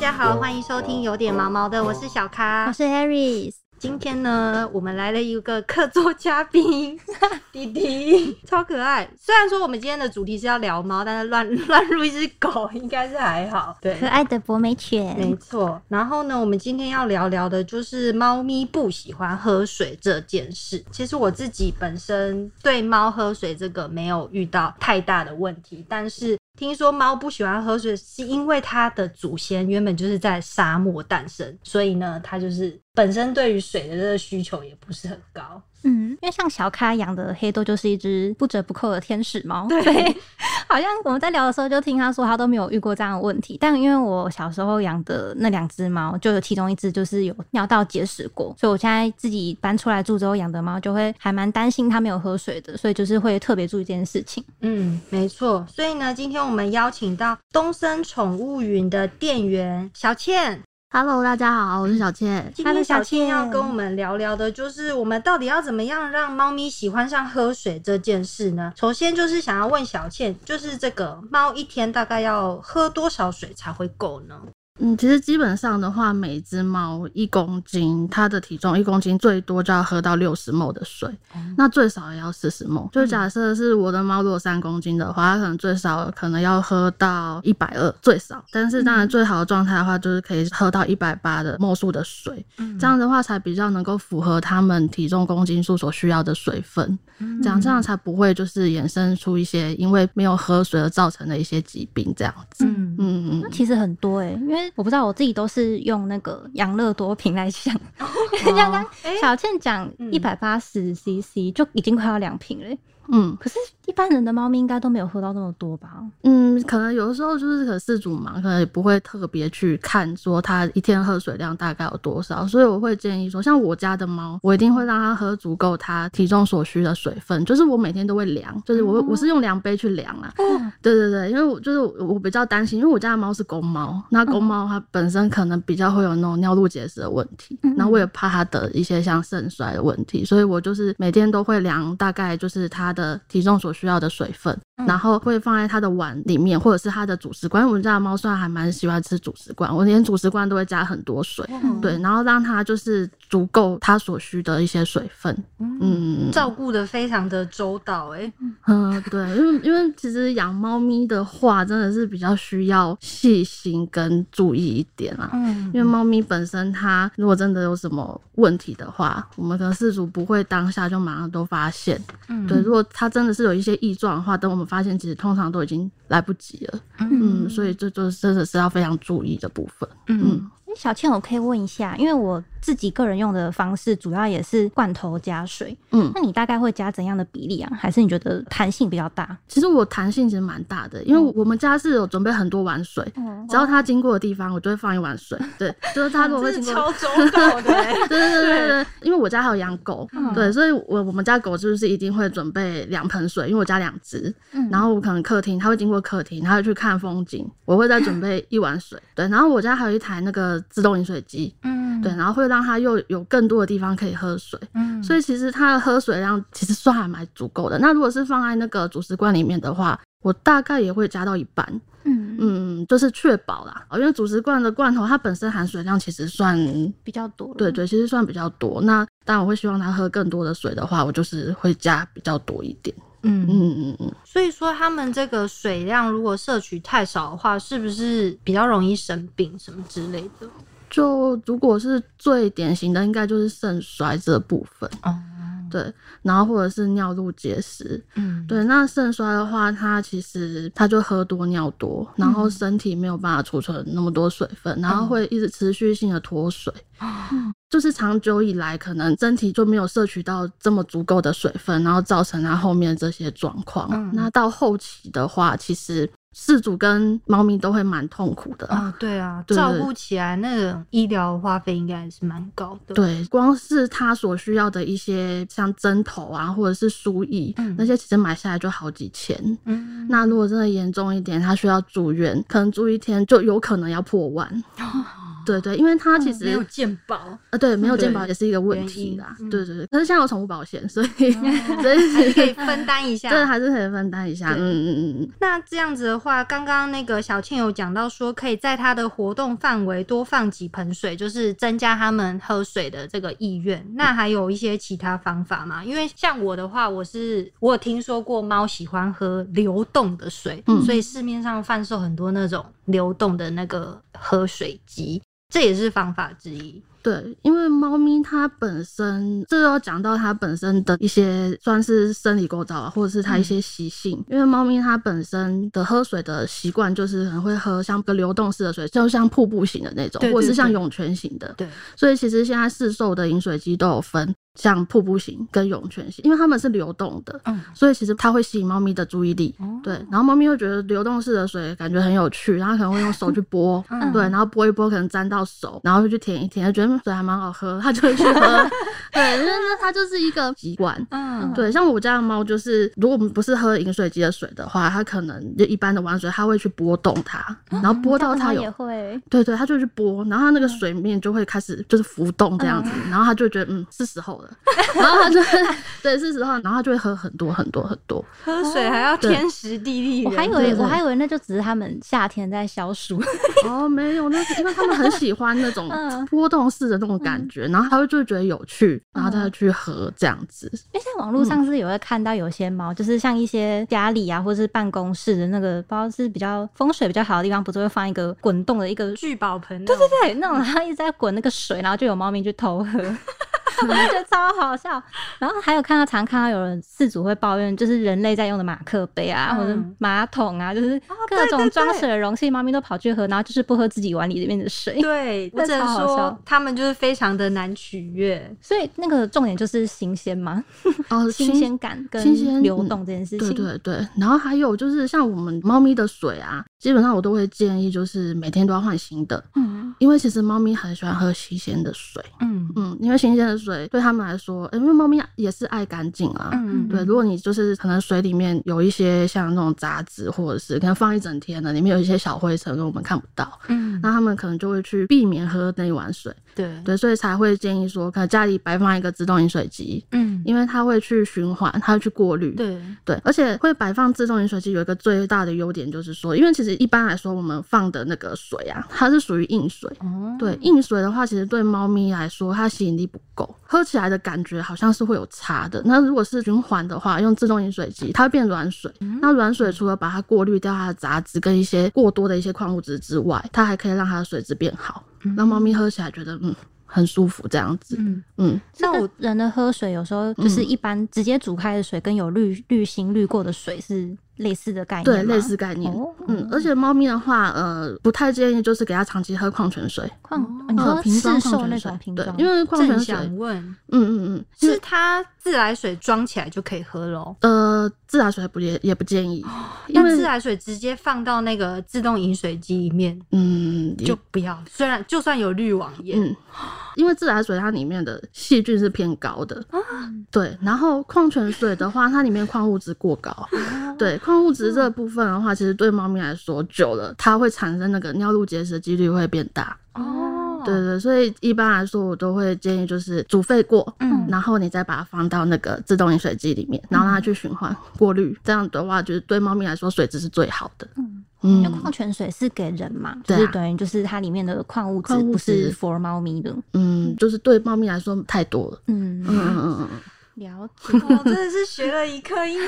家好，欢迎收听有点毛毛的，我是小咖我。是 Harris，今天呢，我们来了一个客座嘉宾，弟弟，超可爱。虽然说我们今天的主题是要聊猫，但是乱 乱入一只狗应该是还好。对，可爱的博美犬没犬。错。然后呢，我们今天要聊聊的就是猫咪不喜欢喝水这件事。其实我自己本身对猫喝水这个没有遇到太大的问题，但是听说猫不喜欢喝水，是因为它的祖先原本就是在沙漠诞生，所以呢，它就是本身对于水的这个需求也不是很高。嗯，因为像小咖养的黑豆就是一只不折不扣的天使猫，对好像我们在聊的时候就听他说他都没有遇过这样的问题。但因为我小时候养的那两只猫，就有其中一只就是有尿道结石过，所以我现在自己搬出来住之后养的猫就会还蛮担心它没有喝水的，所以就是会特别注意这件事情。嗯，没错。所以呢，今天我们邀请到东森宠物云的店员小倩。Hello，大家好，我是小倩。今天小小倩倩要跟我们聊聊的，就是我们到底要怎么样让猫咪喜欢上喝水这件事呢？首先就是想要问小倩，就是这个猫一天大概要喝多少水才会够呢？嗯，其实基本上的话，每只猫一公斤，它的体重一公斤最多就要喝到六十 ml 的水，那最少也要四十 ml。就假设是我的猫如果三公斤的话，它可能最少可能要喝到一百二最少，但是当然最好的状态的话，就是可以喝到一百八的 ml 数的水，这样的话才比较能够符合它们体重公斤数所需要的水分。这样这样才不会就是衍生出一些因为没有喝水而造成的一些疾病这样子。嗯嗯嗯那其实很多欸、因为我不知道我自己都是用那个养乐多瓶来想，因为刚刚哎小倩讲嗯。一百八十 CC 就已经快要两瓶了欸、嗯。可是，一般人的猫咪应该都没有喝到那么多吧？嗯，可能有的时候就是可能饲主忙，可能也不会特别去看说它一天喝水量大概有多少，所以我会建议说，像我家的猫，我一定会让它喝足够它体重所需的水分，就是我每天都会量，就是我、我是用量杯去量啊。嗯对对对，因为我就是我我比较担心，因为我家的猫是公猫，那公猫它本身可能比较会有那种尿路结石的问题，然后我也怕它得一些像肾衰的问题，所以我就是每天都会量大概就是它的的体重所需要的水分，然后会放在它的碗里面或者是它的主食罐。我们家的猫虽然还蛮喜欢吃主食罐，我连主食罐都会加很多水，对，然后让它就是足够它所需的一些水分，嗯。照顾的非常的周到、哎，嗯，对，因为因为其实养猫咪的话，真的是比较需要细心跟注意一点啦。嗯因为猫咪本身它如果真的有什么问题的话，我们可能饲主不会当下就马上都发现。嗯对，如果它真的是有一些异状的话，等我们发现，其实通常都已经来不及了。嗯，所以这就是真的是要非常注意的部分。嗯诶小倩，我可以问一下，因为我自己个人用的方式主要也是罐头加水，嗯，那你大概会加怎样的比例啊？还是你觉得弹性比较大？其实我弹性其实蛮大的，因为我们家是有准备很多碗水，嗯只要它经过的地方，我就会放一碗水。对，就是它如果会 经过是超周到的、哎对对对对对，因为我家还有养狗，嗯对，所以我我们家狗就是一定会准备两盆水，因为我家两只，嗯然后我可能客厅它会经过客厅，它会去看风景，我会再准备一碗水，对，然后我家还有一台那个自动饮水机，嗯对，然后会让它又有更多的地方可以喝水，嗯所以其实它的喝水量其实算还蛮足够的。那如果是放在那个主食罐里面的话，我大概也会加到一半，嗯，嗯，就是确保啦，因为主食罐的罐头它本身含水量其实算比较多。对对，其实算比较多。那当然我会希望它喝更多的水的话，我就是会加比较多一点。嗯嗯嗯嗯，所以说，他们这个水量如果摄取太少的话，是不是比较容易生病什么之类的？就如果是最典型的，应该就是肾衰这部分。哦，对，然后或者是尿路结石。嗯，对，那肾衰的话，它其实它就喝多尿多，然后身体没有办法储存那么多水分，然后会一直持续性的脱水。就是长久以来，可能身体就没有摄取到这么足够的水分，然后造成它后面这些状况。嗯那到后期的话，其实饲主跟猫咪都会蛮痛苦的。啊，对啊，对照顾起来那个医疗花费应该也是蛮高的。，对，光是它所需要的一些像针头啊，或者是输液，嗯那些其实买下来就好几千。嗯，那如果真的严重一点，它需要住院，可能住一天就有可能要破万。对对，因为它其实、没有健保，呃对没有对健保也是一个问原题啦。对对对，可是现在有宠物保险，所以 所以还是可以分担一下。对还是可以分担一下。嗯嗯嗯嗯。那这样子的话，刚刚那个小倩有讲到说，可以在它的活动范围多放几盆水，就是增加它们喝水的这个意愿。那还有一些其他方法吗？因为像我的话，我是我有听说过猫喜欢喝流动的水，嗯所以市面上贩售很多那种流动的那个喝水机，这也是方法之一。对，因为猫咪它本身，这要讲到它本身的一些算是生理构造啊，或者是它一些习性。因为猫咪它本身的喝水的习惯，就是可能会喝像个流动式的水，就像瀑布型的那种，或者是像对涌泉型的。对，所以其实现在市售的饮水机都有分，像瀑布型跟涌泉型，因为它们是流动的，嗯，所以其实它会吸引猫咪的注意力。哦对，然后猫咪会觉得流动式的水感觉很有趣，然后可能会用手去 拨，嗯对，然后拨一拨可能沾到手，然后就去舔一舔，觉得嗯水还蛮好喝，它就会去喝。对，因为它就是一个习惯。嗯，对，像我家的猫，就是如果我们不是喝饮水机的水的话，它可能就一般的玩水，它会去拨动它，然后拨到它有它也会，对对，它就去拨，然后它那个水面就会开始就是浮动这样子，然后它就觉得嗯是时候了，然后他就对是时候，然后它就会喝很多很多很多。喝水还要天时地利我还以为我还以为那就只是他们夏天在消暑。哦，没有，那是因为他们很喜欢那种 嗯。波动式的那种感觉，然后他会就会觉得有趣，然后他就去喝这样子。因为在网络上是有会看到有些猫，就是像一些家里啊，或者是办公室的那个，不知道是比较风水比较好的地方，不是会放一个滚动的一个聚宝盆，对对对，那种它一直在滚那个水，然后就有猫咪去偷喝，我就觉得超好笑。然后还有看到常看到有人事主会抱怨，就是人类在用的马克杯啊，嗯或者马桶啊，就是各种装对水的容器，猫咪都跑去喝，然后就是不喝自己碗里里面的水。对，我这只能说他们就是非常的难取悦。所以那个重点就是新鲜嘛，哦，新鲜感跟新鲜流嗯动这件事情。对对对，然后还有就是像我们猫咪的水啊，基本上我都会建议就是每天都要换新的，嗯，因为其实猫咪很喜欢喝新鲜的水。嗯嗯，因为新鲜的水对他们来说，呃因为猫咪也是爱干净啊。嗯对，如果你就是可能水里面有一些像那种杂质，或者是可能放一整天的，里面有一些小灰尘，我们看不到，嗯，那它们可能就会去避免喝那一碗水。对，对，所以才会建议说，可能家里摆放一个自动饮水机，嗯，因为它会去循环，它会去过滤。对，对，而且会摆放自动饮水机有一个最大的优点，就是说，因为其实一般来说我们放的那个水啊，它是属于硬水。哦，对，硬水的话，其实对猫咪来说，它吸引力不够，喝起来的感觉好像是会有差的。那如果是循环的话，用自动饮水机，它会变软水。那软水除了把它过滤掉它的杂质跟一些过多的一些矿物质之外，它还可以让它的水质变好，让猫咪喝起来觉得嗯很舒服这样子。嗯，嗯，那我那我人的喝水有时候就是一般直接煮开的水，跟有滤滤芯滤过的水是类似的概念对，类似概念。哦嗯，而且猫咪的话，呃，不太建议就是给它长期喝矿泉水，矿，哦你说呃瓶装市售那矿泉水。对种瓶装，，因为矿泉水，想问，嗯嗯嗯，因为是它自来水装起来就可以喝喽？呃，自来水不也也不建议，因为自来水直接放到那个自动饮水机里面嗯就不要，虽然就算有滤网也，嗯，因为自来水它里面的细菌是偏高的，啊对，然后矿泉水的话，它里面矿物质过高，对，矿物质这部分的话，其实对猫咪来说，久了它会产生那个尿路结石的几率会变大，哦，对对，所以一般来说，我都会建议就是煮沸过，嗯。然后你再把它放到那个自动饮水机里面，然后让它去循环过滤，这样的话，就是对猫咪来说水质是最好的。嗯。嗯。因为矿泉水是给人嘛，就是等于就是它里面的矿物质。不是 for 猫咪的。嗯，就是对猫咪来说太多了。嗯，嗯嗯嗯嗯，了解。我真的是学了一课，因为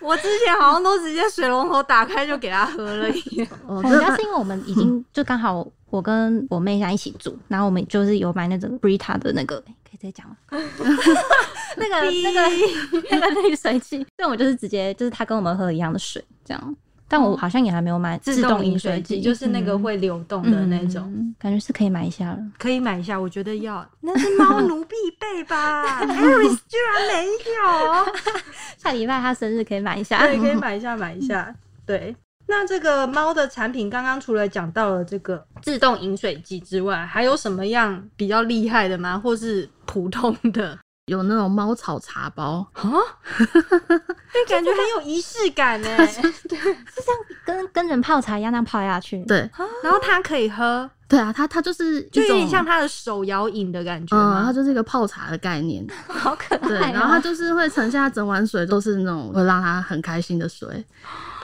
我之前好像都直接水龙头打开就给他喝了一样。哦，我这个们家是因为我们已经就刚好我跟我妹家一起住，然后我们就是有买那种 Brita 的那个，诶可以直接讲吗？那个那个那个滤水器，所以我们就是直接就是他跟我们喝一样的水这样。但我好像也还没有买自动动饮水机，就是那个嗯会流动的那种，嗯感觉是可以买一下了。可以买一下。我觉得要，那是猫奴必备吧？Aris 居然没有，下礼拜他生日可以买一下。对，可以买一下，买一下。对，那这个猫的产品，刚刚除了讲到了这个自动饮水机之外，还有什么样比较厉害的吗？或是普通的有那种猫草茶包，啊，那感觉很有仪式感呢。跟跟人泡茶一样，那样泡下去。对然后它可以喝，对啊，它它就是就有点像它的手摇饮的感觉嗯，它？就是一个泡茶的概念，好可爱、然后它就是会盛下整碗水都是那种会让它很开心的水。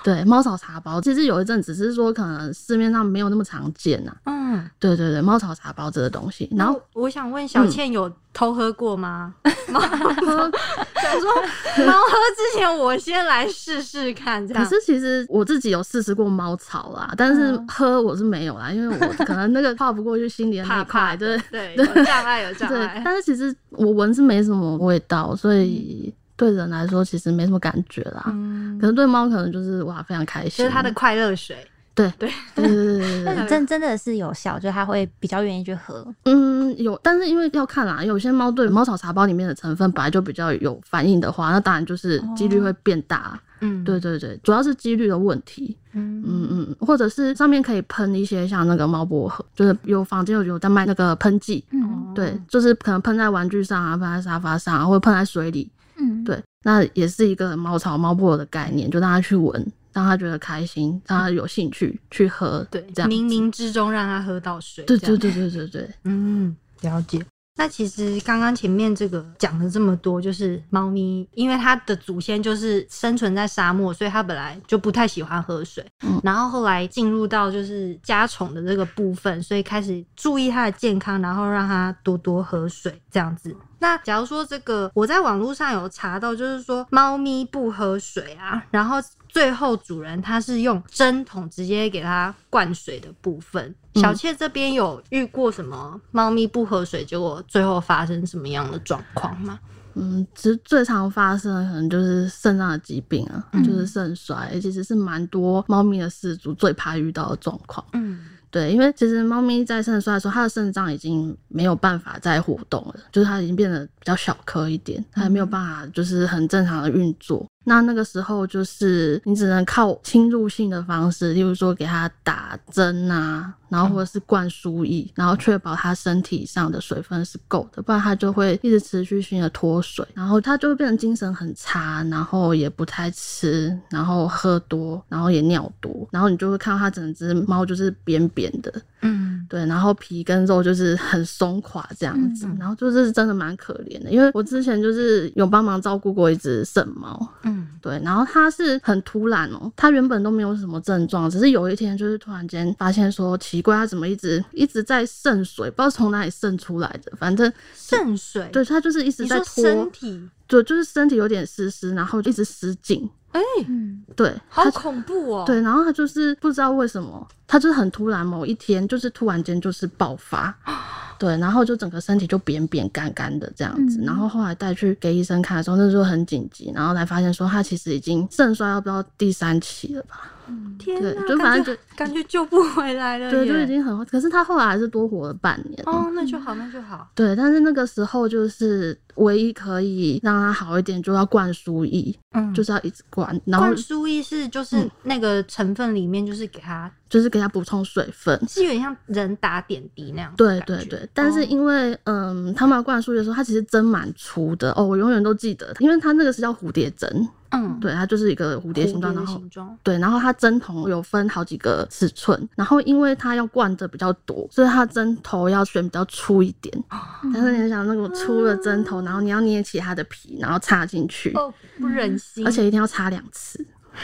对，猫草茶包其实有一阵只是说可能市面上没有那么常见呐、嗯，对对对，猫草茶包这个东西，然后嗯我想问小倩有偷喝过吗？猫喝，想说 猫喝之前我先来试试看，这样。可是其实我自己有试试过猫草啦，但是嗯喝我是没有啦，因为我可能那个跨不过去心里的那块，怕对，对，有障碍，有障对碍。。但是其实我闻是没什么味道，所以对人来说其实没什么感觉啦。嗯可，是对猫可能就是哇非常开心，就是它的快乐水。对对 对对对对真真的是有效，就是它会比较愿意去喝。嗯，有，但是因为要看啦，有些猫对猫草茶包里面的成分本来就比较有反应的话，那当然就是几率会变大。嗯，对对对，主要是几率的问题。嗯嗯嗯，或者是上面可以喷一些像那个猫薄荷，就是有房间有有在卖那个喷剂，嗯对，就是可能喷在玩具上啊，喷在沙发上啊，或者喷在水里。嗯，对，那也是一个猫草猫薄荷的概念，就让它去闻，让他觉得开心，让他有兴趣去喝。对这，样冥冥之中让他喝到水。对对对对对对，嗯，了解。那其实刚刚前面这个讲了这么多，就是猫咪，因为它的祖先就是生存在沙漠，所以它本来就不太喜欢喝水。嗯然后后来进入到就是家宠的这个部分，所以开始注意它的健康，然后让它多多喝水这样子。那假如说这个我在网络上有查到，就是说猫咪不喝水啊，然后最后主人他是用针筒直接给它灌水的部分。嗯小妾这边有遇过什么猫咪不喝水，结果最后发生什么样的状况吗？嗯，其实最常发生的可能就是肾脏的疾病啊，嗯就是肾衰，其实是蛮多猫咪的饲主最怕遇到的状况。嗯对，因为其实猫咪在肾衰的时候，它的肾脏已经没有办法再活动了，就是它已经变得比较小颗一点，它还没有办法就是很正常的运作。那那个时候就是你只能靠侵入性的方式，例如说给它打针啊，然后或者是灌输液，然后确保它身体上的水分是够的，不然它就会一直持续性的脱水，然后它就会变成精神很差，然后也不太吃，然后喝多，然后也尿多，然后你就会看到它整只猫就是扁扁的，嗯。对，然后皮跟肉就是 很松垮这样子，然后就是真的蛮可怜的，因为我之前就是有帮忙照顾过一只圣猫，嗯。对，然后它是很突然哦，它原本都没有什么症状，只是有一天就是突然间发现说奇怪，它怎么一直一直在渗水，不知道从哪里渗出来的，反正渗水，对它就是一直在脱身，体，对，就是身体有点湿湿，然后一直失禁，哎、嗯，对，好恐怖哦。对，然后他就是不知道为什么，他就是很突然，某一天就是突然间就是爆发，对，然后就整个身体就扁扁干干的这样子，嗯。然后后来带去给医生看的时候，那时候很紧急，然后才发现说他其实已经肾衰要不知道第三期了吧，天哪，就反正感觉感觉救不回来了对，就已经很，可是他后来还是多活了半年。哦，那就好，那就好。对，但是那个时候就是唯一可以让他好一点，就要灌输液，嗯就是要一直灌，然后灌输液是就是嗯那个成分里面就是给他就是给他补充水分，是有点像人打点滴那样对。对对，但是哦因为、嗯，他们要灌输的时候，它其实针蛮粗的哦，我永远都记得，因为它那个是叫蝴蝶针，嗯，对，它就是一个蝴蝶形状，然后的形状，对，然后它针筒有分好几个尺寸，然后因为它要灌的比较多，所以它针头要选比较粗一点。但是你想那种粗的针头，然后你要捏起它的皮，然后插进去，哦，不忍心，而且一定要插两次，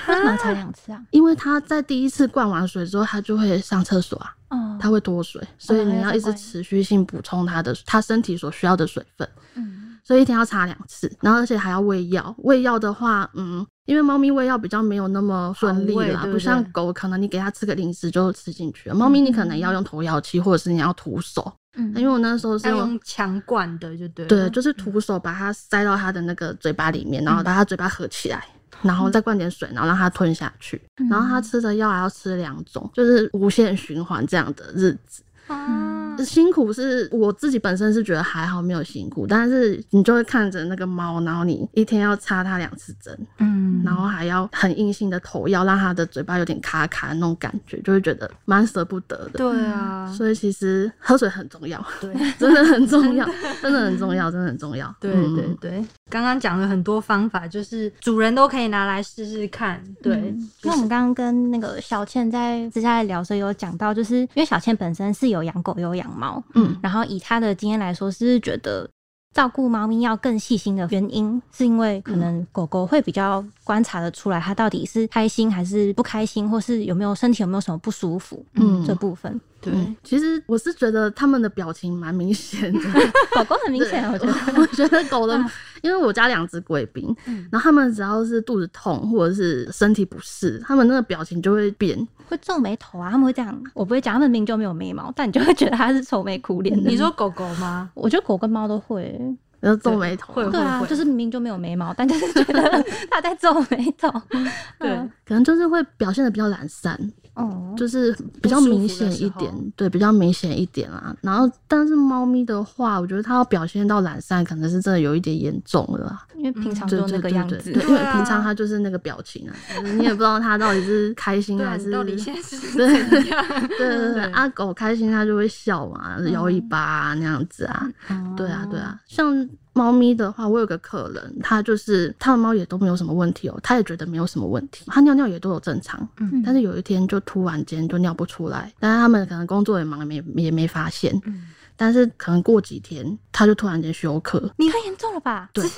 为什么要擦两次啊？因为它在第一次灌完水之后，它就会上厕所啊。哦，它会脱水，所以哦你要一直持续性补充它的它身体所需要的水分，嗯所以一天要擦两次，然后而且还要喂药。喂药的话，嗯，因为猫咪喂药比较没有那么顺利啦，不不像狗，可能你给它吃个零食就吃进去了。猫咪你可能要用投药器，或者是你要徒手，嗯，因为我那时候是用。用强灌的，就对了。对，就是徒手把它塞到它的那个嘴巴里面，然后把它嘴巴合起来，然后再灌点水，然后让它吞下去。然后它吃的药还要吃两种，就是无限循环这样的日子。啊，辛苦是我自己本身是觉得还好，没有辛苦，但是你就会看着那个猫，然后你一天要插它两次针，嗯，然后还要很硬性的投药，让它的嘴巴有点卡卡的那种感觉，就会觉得蛮舍不得的。对啊，所以其实喝水很重要，对。真的很重要，真的很重要，真的很重要。对嗯对对，刚刚讲了很多方法，就是主人都可以拿来试试看。对，嗯。那我们刚刚跟那个小倩在私下聊的时候有讲到，就是因为小倩本身是有养狗有养猫，嗯。然后以她的经验来说，是觉得照顾猫咪要更细心的原因，是因为可能狗狗会比较观察得出来，它到底是开心还是不开心，或是有没有身体有没有什么不舒服，嗯这部分对嗯，其实我是觉得他们的表情蛮明显的，狗狗很明显，我觉得。我觉得狗的，因为我家两只贵宾，然后他们只要是肚子痛或者是身体不适，他们那个表情就会变。会皱眉头啊，他们会这样。我不会讲，他们明明就没有眉毛，但你就会觉得它是愁眉苦脸的。你说狗狗吗？我觉得狗跟猫都会，然后皱眉头，会对啊，会。就是明明就没有眉毛，但就是觉得 他在皱眉头。对。嗯。可能就是会表现的比较懒散，哦，就是比较明显一点对，比较明显一点啦。然后，但是猫咪的话，我觉得它要表现到懒散，可能是真的有一点严重了啦。因为平常对就那个样子。对，因为平常它就是那个表情啊，就是你也不知道它到底是 开心还是到底现在是对怎样？对对对，对啊，狗开心它就会笑嘛，摇尾巴啊那样子啊。哦对啊，对啊，像猫咪的话，我有个客人，他就是他的猫也都没有什么问题哦，他也觉得没有什么问题，他尿尿也都有正常，嗯但是有一天就突然间就尿不出来，但是他们可能工作也忙，没也没发现，嗯但是可能过几天他就突然间休克，你太严重了吧？对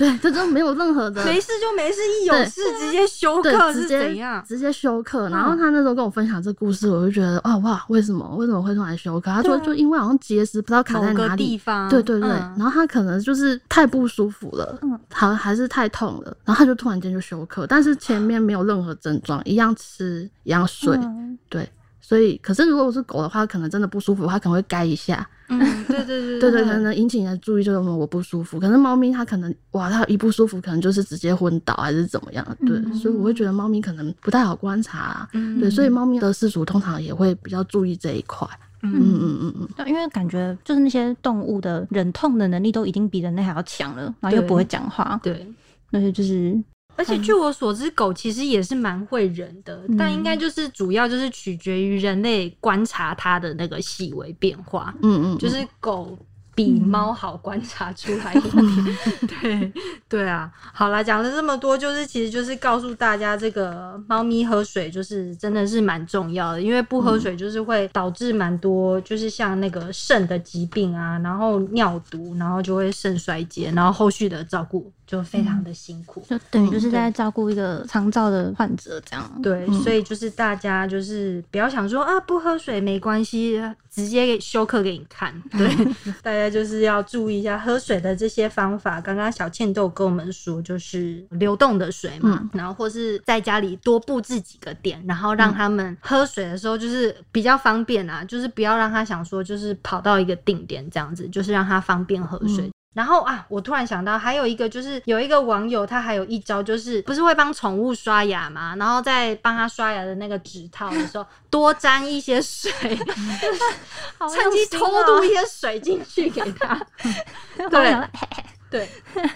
对，这就没有任何的没事就没事，一有事直接休对，克是直接怎样？直接休克。嗯然后他那时候跟我分享这故事，我就觉得啊哇，为什么为什么会突然休克？他说就因为好像结石不知道卡在哪里。地方，对对对，嗯然后他可能就是太不舒服了，嗯好还是太痛了，然后他就突然间就休克，但是前面没有任何症状，一样吃一样睡，嗯对，所以可是如果是狗的话，可能真的不舒服，它可能会该一下，嗯，对对对对对，可能引起你的注意就是我不舒服。可是猫咪它可能哇，它一不舒服可能就是直接昏倒还是怎么样，对，嗯所以我会觉得猫咪可能不太好观察啊、嗯对，所以猫咪的饲主通常也会比较注意这一块。嗯嗯嗯嗯因为感觉就是那些动物的忍痛的能力都已经比人类还要强了，然后又不会讲话，对。那些就是而且据我所知，狗其实也是蛮会忍的，嗯但应该就是主要就是取决于人类观察它的那个细微变化，嗯嗯，就是狗。比猫好观察出来一点，对对啊。好啦，讲了这么多，就是其实就是告诉大家，这个猫咪喝水就是真的是蛮重要的，因为不喝水就是会导致蛮多，就是像那个肾的疾病啊，然后尿毒，然后就会肾衰竭，然后后续的照顾就非常的辛苦。就等于就是嗯在照顾一个肠照的患者这样。对，嗯所以就是大家就是不要想说啊，不喝水没关系，直接给休克给你看。对，大家就是要注意一下喝水的这些方法。刚刚小倩都有跟我们说，就是流动的水嘛，然后或是在家里多布置几个点，然后让他们喝水的时候就是比较方便啊，就是不要让他想说就是跑到一个定点这样子，就是让他方便喝水。然后啊，我突然想到，还有一个就是有一个网友，他还有一招，就是不是会帮宠物刷牙嘛？然后在帮他刷牙的那个指套的时候，多沾一些水，趁机偷渡一些水进去给他。对 对，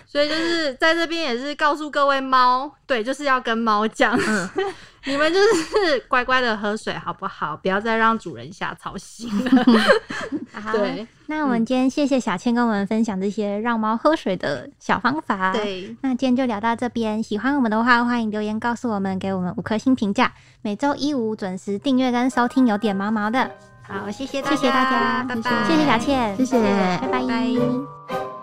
所以就是在这边也是告诉各位猫，对，就是要跟猫讲，嗯 你们就是乖乖的喝水好不好？不要再让主人瞎操心了。对，那我们今天谢谢小倩跟我们分享这些让猫喝水的小方法。。对，那今天就聊到这边，喜欢我们的话，欢迎留言告诉我们，给我们五颗星评价。每周一五准时订阅跟收听，有点毛毛的。好，谢谢谢谢大家拜拜，谢谢小倩，谢谢拜拜拜拜